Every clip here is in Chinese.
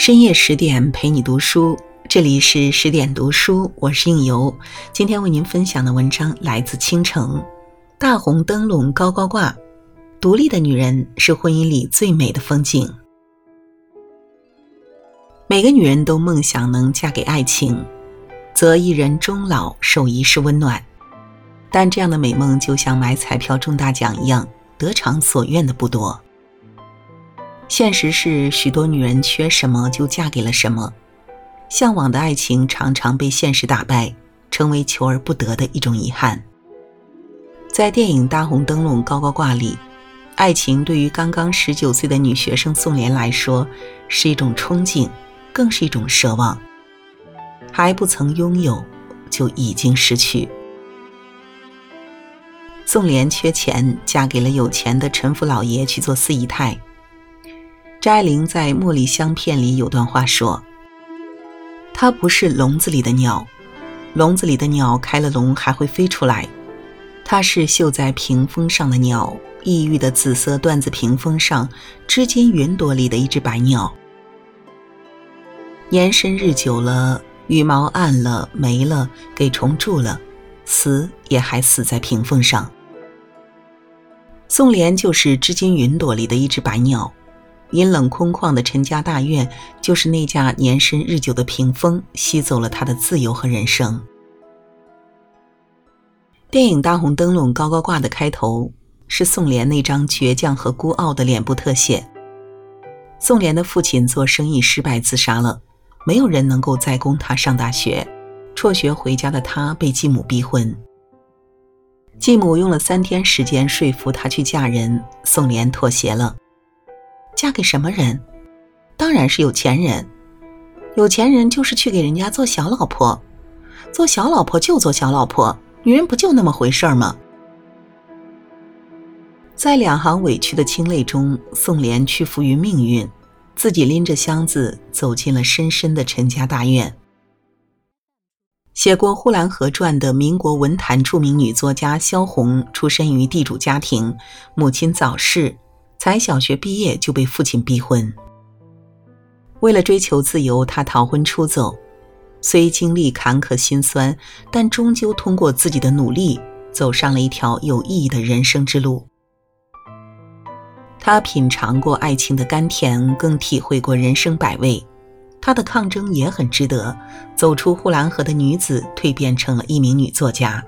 深夜十点陪你读书，这里是十点读书，我是应由。今天为您分享的文章来自倾城。大红灯笼高高挂，独立的女人是婚姻里最美的风景。每个女人都梦想能嫁给爱情，择一人终老，受一世温暖。但这样的美梦就像买彩票中大奖一样，得偿所愿的不多。现实是，许多女人缺什么就嫁给了什么，向往的爱情常常被现实打败，成为求而不得的一种遗憾。在电影《大红灯笼高高挂》里，爱情对于刚刚十九岁的女学生宋莲来说，是一种憧憬，更是一种奢望。还不曾拥有，就已经失去。宋莲缺钱，嫁给了有钱的陈府老爷去做四姨太。张爱玲在《茉莉香片》里有段话说：“它不是笼子里的鸟，笼子里的鸟开了笼还会飞出来。它是绣在屏风上的鸟，异域的紫色缎子屏风上，织金云朵里的一只白鸟。年深日久了，羽毛暗了没了，给虫蛀了，死也还死在屏风上。宋莲就是织金云朵里的一只白鸟。”阴冷空旷的陈家大院，就是那架年深日久的屏风，吸走了他的自由和人生。电影《大红灯笼高高挂》的开头是宋濂那张倔强和孤傲的脸部特写。宋濂的父亲做生意失败自杀了，没有人能够再供他上大学，辍学回家的他被继母逼婚。继母用了三天时间说服他去嫁人，宋濂妥协了。嫁给什么人？当然是有钱人。有钱人就是去给人家做小老婆，做小老婆就做小老婆。女人不就那么回事儿吗？在两行委屈的清泪中，宋莲屈服于命运，自己拎着箱子走进了深深的陈家大院。写过《呼兰河传》的民国文坛著名女作家萧红，出身于地主家庭，母亲早逝。才小学毕业就被父亲逼婚。为了追求自由，他逃婚出走，虽经历坎坷心酸，但终究通过自己的努力，走上了一条有意义的人生之路。他品尝过爱情的甘甜，更体会过人生百味。他的抗争也很值得。走出呼兰河的女子，蜕变成了一名女作家。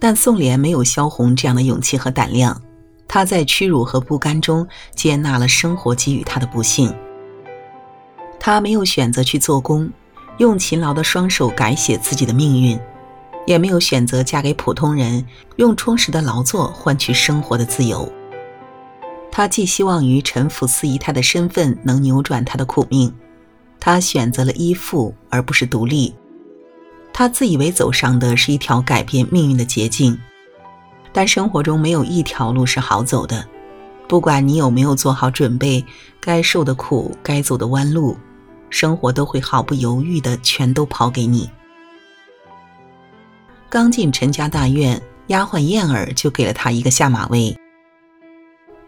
但宋濂没有萧红这样的勇气和胆量。他在屈辱和不甘中接纳了生活给予他的不幸。他没有选择去做工，用勤劳的双手改写自己的命运，也没有选择嫁给普通人，用充实的劳作换取生活的自由。他寄希望于陈府四姨太的身份能扭转他的苦命，他选择了依附而不是独立。他自以为走上的是一条改变命运的捷径。但生活中没有一条路是好走的，不管你有没有做好准备，该受的苦，该走的弯路，生活都会毫不犹豫的全都抛给你。刚进陈家大院，丫鬟燕儿就给了他一个下马威。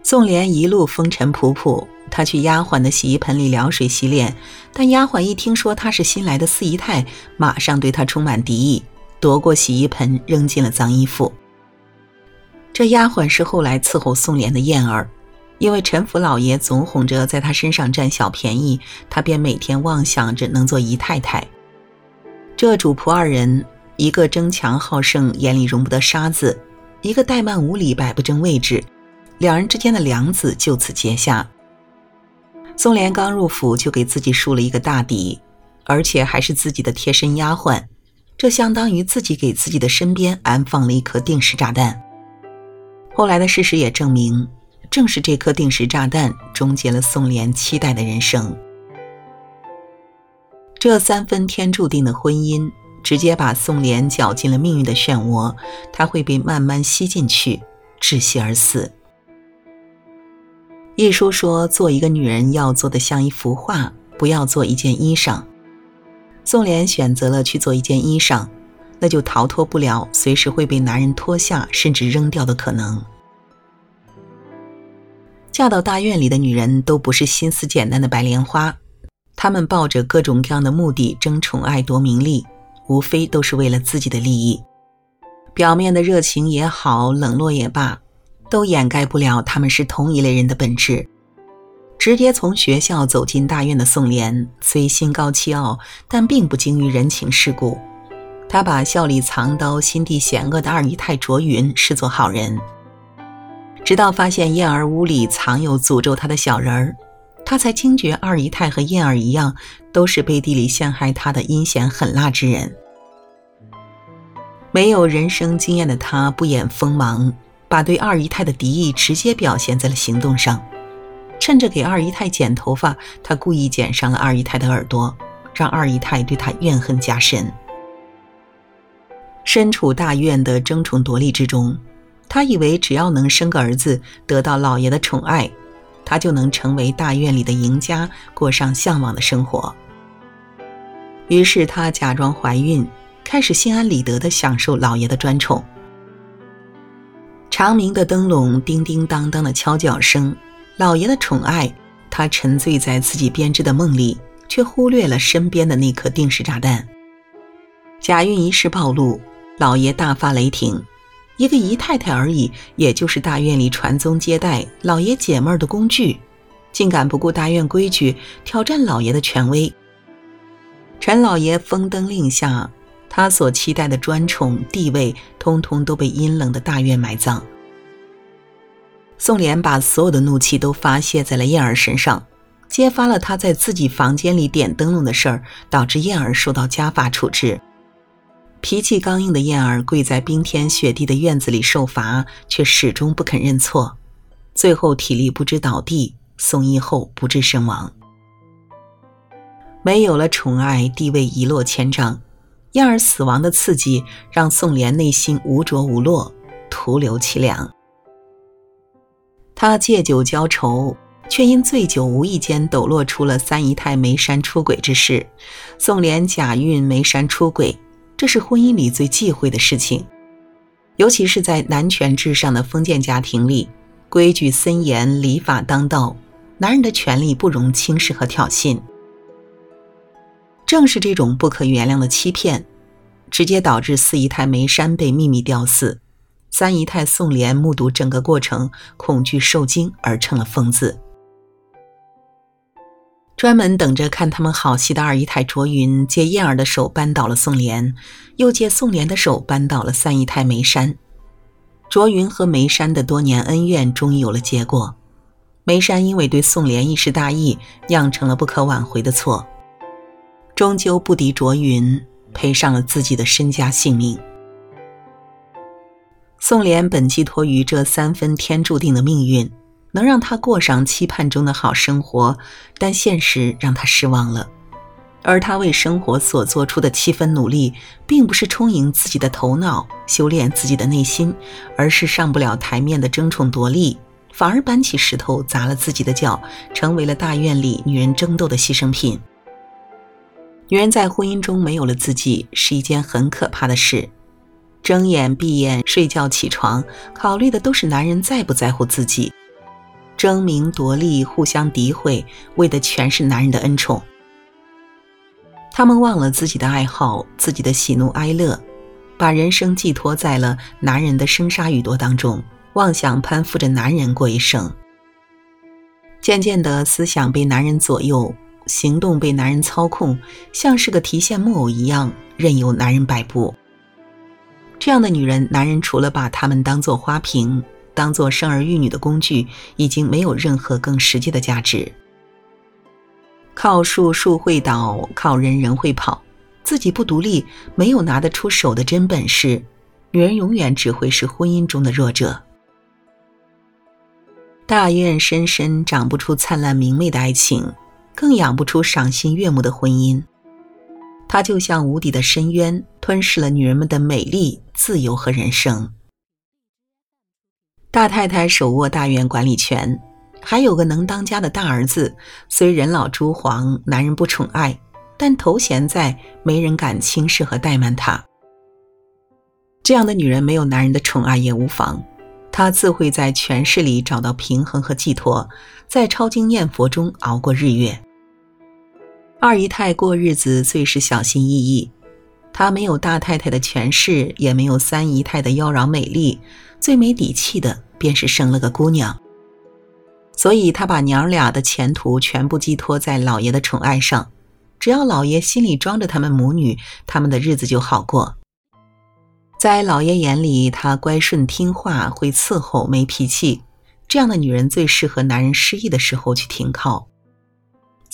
宋莲一路风尘仆仆，她去丫鬟的洗衣盆里舀水洗脸，但丫鬟一听说她是新来的四姨太，马上对她充满敌意，夺过洗衣盆扔进了脏衣服。这丫鬟是后来伺候宋莲的燕儿，因为陈府老爷总哄着在她身上占小便宜，她便每天妄想着能做姨太太。这主仆二人，一个争强好胜，眼里容不得沙子；一个怠慢无礼，摆不正位置。两人之间的梁子就此结下。宋莲刚入府就给自己树了一个大敌，而且还是自己的贴身丫鬟，这相当于自己给自己的身边安放了一颗定时炸弹。后来的事实也证明，正是这颗定时炸弹终结了宋濂期待的人生。这三分天注定的婚姻，直接把宋濂搅进了命运的漩涡，他会被慢慢吸进去，窒息而死。一书说，做一个女人要做的像一幅画，不要做一件衣裳。宋濂选择了去做一件衣裳。那就逃脱不了随时会被男人脱下甚至扔掉的可能。嫁到大院里的女人都不是心思简单的白莲花，她们抱着各种各样的目的争宠爱夺名利，无非都是为了自己的利益。表面的热情也好，冷落也罢，都掩盖不了他们是同一类人的本质。直接从学校走进大院的宋濂，虽心高气傲，但并不精于人情世故。他把笑里藏刀、心地险恶的二姨太卓云视作好人。直到发现燕儿屋里藏有诅咒他的小人儿，他才惊觉二姨太和燕儿一样，都是背地里陷害他的阴险狠辣之人。没有人生经验的他不掩锋芒，把对二姨太的敌意直接表现在了行动上。趁着给二姨太剪头发，他故意剪伤了二姨太的耳朵，让二姨太对他怨恨加深。身处大院的争宠夺利之中，他以为只要能生个儿子，得到老爷的宠爱，他就能成为大院里的赢家，过上向往的生活。于是他假装怀孕，开始心安理得地享受老爷的专宠。长明的灯笼叮叮当当的敲叫声。老爷的宠爱，他沉醉在自己编织的梦里，却忽略了身边的那颗定时炸弹。假孕一事暴露，老爷大发雷霆。一个姨太太而已，也就是大院里传宗接代、老爷解闷儿的工具，竟敢不顾大院规矩，挑战老爷的权威。陈老爷封灯令下，他所期待的专宠地位，通通都被阴冷的大院埋葬。宋濂把所有的怒气都发泄在了燕儿身上，揭发了他在自己房间里点灯笼的事儿，导致燕儿受到家法处置。脾气刚硬的燕儿跪在冰天雪地的院子里受罚，却始终不肯认错，最后体力不支倒地，送医后不治身亡。没有了宠爱，地位一落千丈。燕儿死亡的刺激让宋濂内心无着无落，徒留凄凉。他借酒浇愁，却因醉酒无意间抖落出了三姨太梅山出轨之事。宋濂假孕梅山出轨，这是婚姻里最忌讳的事情，尤其是在男权至上的封建家庭里，规矩森严，礼法当道，男人的权利不容轻视和挑衅。正是这种不可原谅的欺骗，直接导致四姨太梅山被秘密吊死。三姨太宋濂目睹整个过程，恐惧受惊而成了疯子。专门等着看他们好戏的二姨太卓云借燕儿的手扳倒了宋濂，又借宋濂的手扳倒了三姨太梅山。卓云和梅山的多年恩怨终于有了结果。梅山因为对宋濂一时大意，酿成了不可挽回的错，终究不敌卓云，赔上了自己的身家性命。宋濂本寄托于这三分天注定的命运，能让他过上期盼中的好生活，但现实让他失望了。而他为生活所做出的七分努力，并不是充盈自己的头脑、修炼自己的内心，而是上不了台面的争宠夺利，反而搬起石头砸了自己的脚，成为了大院里女人争斗的牺牲品。女人在婚姻中没有了自己，是一件很可怕的事。睁眼闭眼睡觉起床，考虑的都是男人在不在乎自己，争名夺利，互相诋毁，为的全是男人的恩宠。他们忘了自己的爱好，自己的喜怒哀乐，把人生寄托在了男人的生杀予夺当中，妄想攀附着男人过一生。渐渐的，思想被男人左右，行动被男人操控，像是个提线木偶一样，任由男人摆布。这样的女人，男人除了把她们当做花瓶，当做生儿育女的工具，已经没有任何更实际的价值。靠树树会倒，靠人人会跑，自己不独立，没有拿得出手的真本事，女人永远只会是婚姻中的弱者。大院深深长不出灿烂明媚的爱情，更养不出赏心悦目的婚姻。它就像无底的深渊，吞噬了女人们的美丽、自由和人生。大太太手握大院管理权，还有个能当家的大儿子，虽人老珠黄，男人不宠爱，但头衔在，没人敢轻视和怠慢她。这样的女人没有男人的宠爱也无妨，她自会在权势里找到平衡和寄托，在抄经念佛中熬过日月。二姨太过日子最是小心翼翼，她没有大太太的权势，也没有三姨太的妖娆美丽，最没底气的便是生了个姑娘。所以她把娘俩的前途全部寄托在老爷的宠爱上，只要老爷心里装着他们母女，他们的日子就好过。在老爷眼里，她乖顺听话，会伺候，没脾气。这样的女人最适合男人失意的时候去停靠。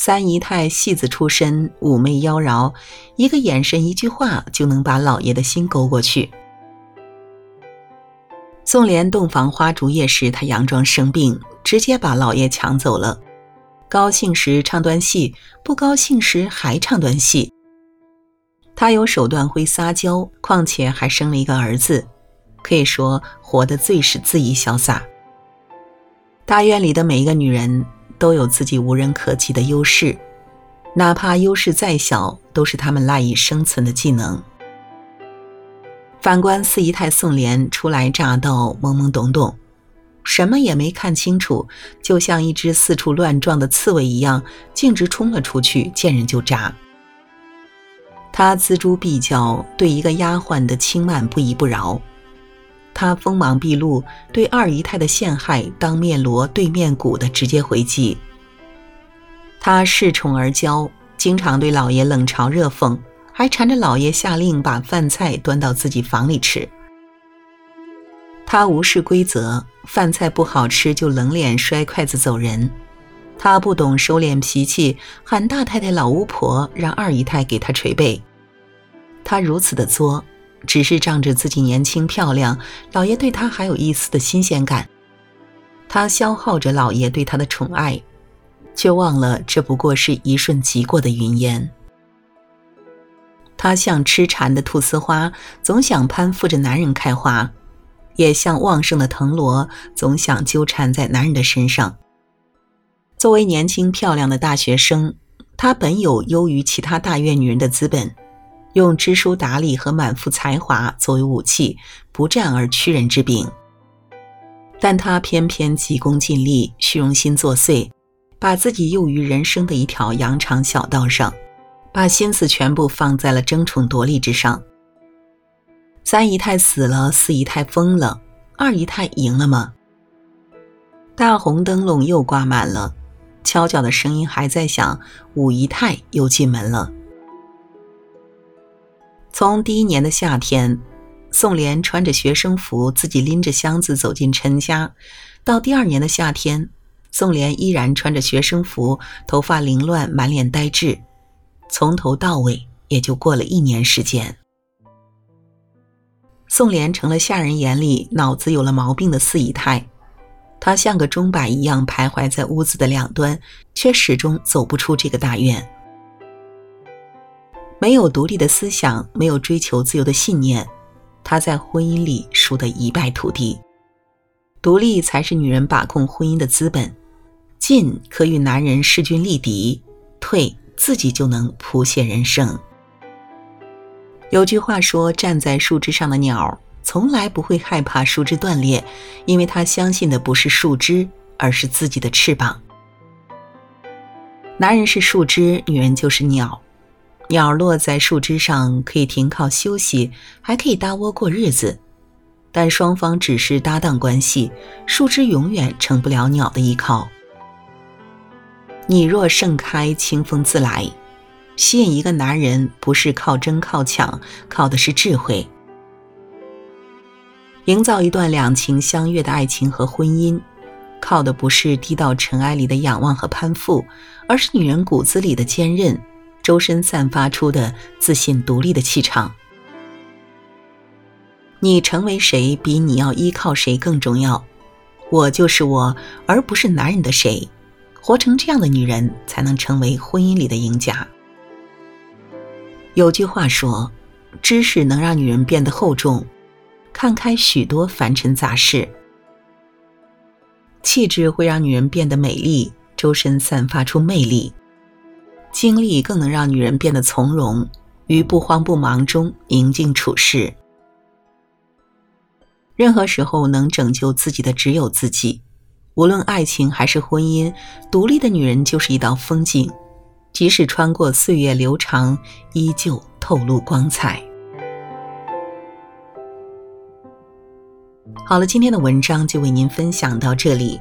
三姨太戏子出身，妩媚妖娆，一个眼神，一句话就能把老爷的心勾过去。宋莲洞房花烛夜时，她佯装生病，直接把老爷抢走了。高兴时唱段戏，不高兴时还唱段戏。他有手段，会撒娇，况且还生了一个儿子，可以说活得最是恣意潇洒。大院里的每一个女人都有自己无人可及的优势，哪怕优势再小，都是他们赖以生存的技能。反观四姨太宋莲，初来乍到，懵懵懂懂，什么也没看清楚，就像一只四处乱撞的刺猬一样，径直冲了出去，见人就扎。他锱铢必较，对一个丫鬟的轻慢不依不饶；他锋芒毕露，对二姨太的陷害当面锣对面鼓的直接回击。他恃宠而骄，经常对老爷冷嘲热讽，还缠着老爷下令把饭菜端到自己房里吃。他无视规则，饭菜不好吃就冷脸摔筷子走人。他不懂收敛脾气，喊大太太老巫婆，让二姨太给他捶背。他如此的作，只是仗着自己年轻漂亮，老爷对她还有一丝的新鲜感。她消耗着老爷对她的宠爱，却忘了这不过是一瞬即过的云烟。她像痴缠的菟丝花，总想攀附着男人开花；也像旺盛的藤萝，总想纠缠在男人的身上。作为年轻漂亮的大学生，她本有优于其他大院女人的资本。用知书达理和满腹才华作为武器，不战而屈人之兵。但他偏偏急功近利，虚荣心作祟，把自己囿于人生的一条羊肠小道上，把心思全部放在了争宠夺利之上。三姨太死了，四姨太疯了，二姨太赢了吗？大红灯笼又挂满了，敲脚的声音还在响，五姨太又进门了。从第一年的夏天，宋莲穿着学生服，自己拎着箱子走进陈家；到第二年的夏天，宋莲依然穿着学生服，头发凌乱，满脸呆滞。从头到尾，也就过了一年时间。宋莲成了下人眼里脑子有了毛病的四姨太，她像个钟摆一样徘徊在屋子的两端，却始终走不出这个大院。没有独立的思想，没有追求自由的信念，她在婚姻里输得一败涂地。独立才是女人把控婚姻的资本，进可与男人势均力敌，退自己就能谱写人生。有句话说：“站在树枝上的鸟，从来不会害怕树枝断裂，因为他相信的不是树枝，而是自己的翅膀。”男人是树枝，女人就是鸟。鸟落在树枝上，可以停靠休息，还可以搭窝过日子，但双方只是搭档关系，树枝永远成不了鸟的依靠。你若盛开，清风自来。吸引一个男人，不是靠争靠抢，靠的是智慧。营造一段两情相悦的爱情和婚姻，靠的不是低到尘埃里的仰望和攀附，而是女人骨子里的坚韧。周身散发出的自信、独立的气场。你成为谁，比你要依靠谁更重要。我就是我，而不是男人的谁。活成这样的女人，才能成为婚姻里的赢家。有句话说：“知识能让女人变得厚重，看开许多凡尘杂事；气质会让女人变得美丽，周身散发出魅力。”经历更能让女人变得从容，于不慌不忙中宁静处事。任何时候能拯救自己的只有自己。无论爱情还是婚姻，独立的女人就是一道风景，即使穿过岁月流长，依旧透露光彩。好了，今天的文章就为您分享到这里。